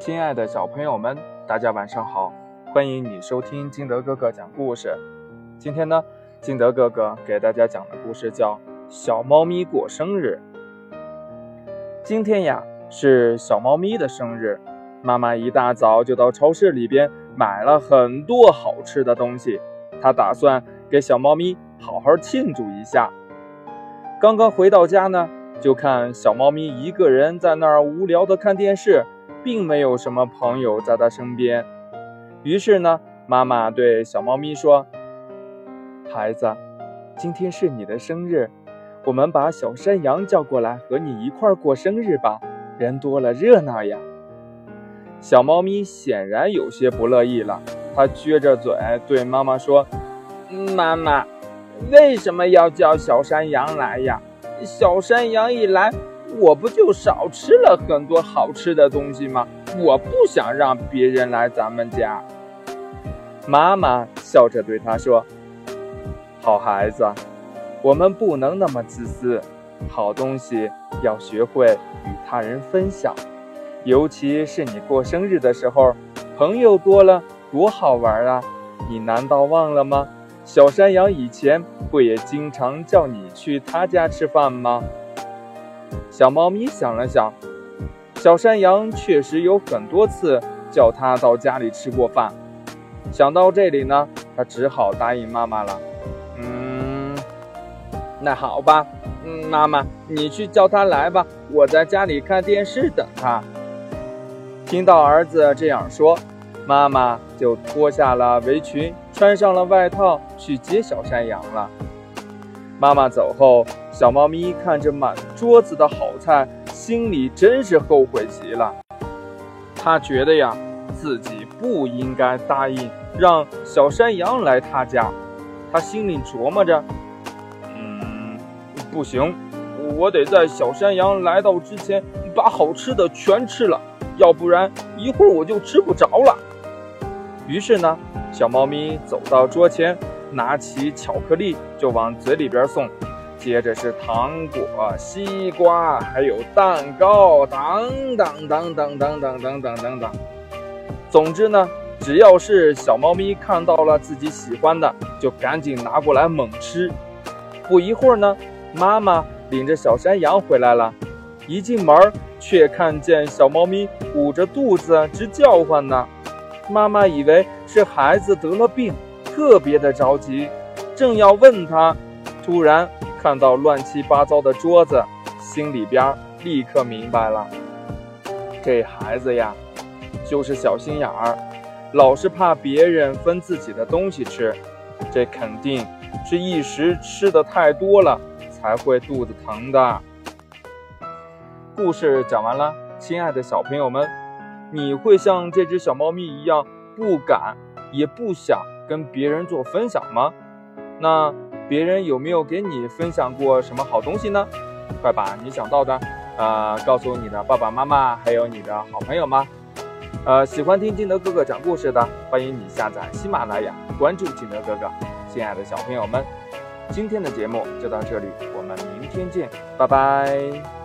亲爱的小朋友们，大家晚上好！欢迎你收听金德哥哥讲故事。今天呢，金德哥哥给大家讲的故事叫《小猫咪过生日》。今天呀，是小猫咪的生日，妈妈一大早就到超市里边买了很多好吃的东西，她打算给小猫咪好好庆祝一下。刚刚回到家呢，就看小猫咪一个人在那儿无聊的看电视。并没有什么朋友在他身边，于是呢，妈妈对小猫咪说：“孩子，今天是你的生日，我们把小山羊叫过来和你一块过生日吧，人多了热闹呀。”小猫咪显然有些不乐意了，它撅着嘴对妈妈说：“妈妈，为什么要叫小山羊来呀？小山羊一来。”我不就少吃了很多好吃的东西吗？我不想让别人来咱们家。妈妈笑着对他说：“好孩子，我们不能那么自私，好东西要学会与他人分享，尤其是你过生日的时候，朋友多了多好玩啊！你难道忘了吗？小山羊以前不也经常叫你去他家吃饭吗？”小猫咪想了想，小山羊确实有很多次叫它到家里吃过饭。想到这里呢，它只好答应妈妈了。嗯，那好吧，嗯，妈妈，你去叫它来吧，我在家里看电视等它。听到儿子这样说，妈妈就脱下了围裙，穿上了外套，去接小山羊了。妈妈走后，小猫咪看着满桌子的好菜，心里真是后悔极了。它觉得呀，自己不应该答应让小山羊来他家。它心里琢磨着：“嗯，不行，我得在小山羊来到之前把好吃的全吃了，要不然一会儿我就吃不着了。”于是呢，小猫咪走到桌前。拿起巧克力就往嘴里边送，接着是糖果、西瓜，还有蛋糕，等等等等等等等等等等。总之呢，只要是小猫咪看到了自己喜欢的，就赶紧拿过来猛吃。不一会儿呢，妈妈领着小山羊回来了，一进门却看见小猫咪捂着肚子直叫唤呢。妈妈以为是孩子得了病。特别的着急，正要问他，突然看到乱七八糟的桌子，心里边立刻明白了，这孩子呀，就是小心眼儿，老是怕别人分自己的东西吃，这肯定是一时吃的太多了，才会肚子疼的。故事讲完了，亲爱的小朋友们，你会像这只小猫咪一样，不敢也不想。跟别人做分享吗？那别人有没有给你分享过什么好东西呢？快把你想到的，呃，告诉你的爸爸妈妈，还有你的好朋友吗？呃，喜欢听金德哥哥讲故事的，欢迎你下载喜马拉雅，关注金德哥哥。亲爱的小朋友们，今天的节目就到这里，我们明天见，拜拜。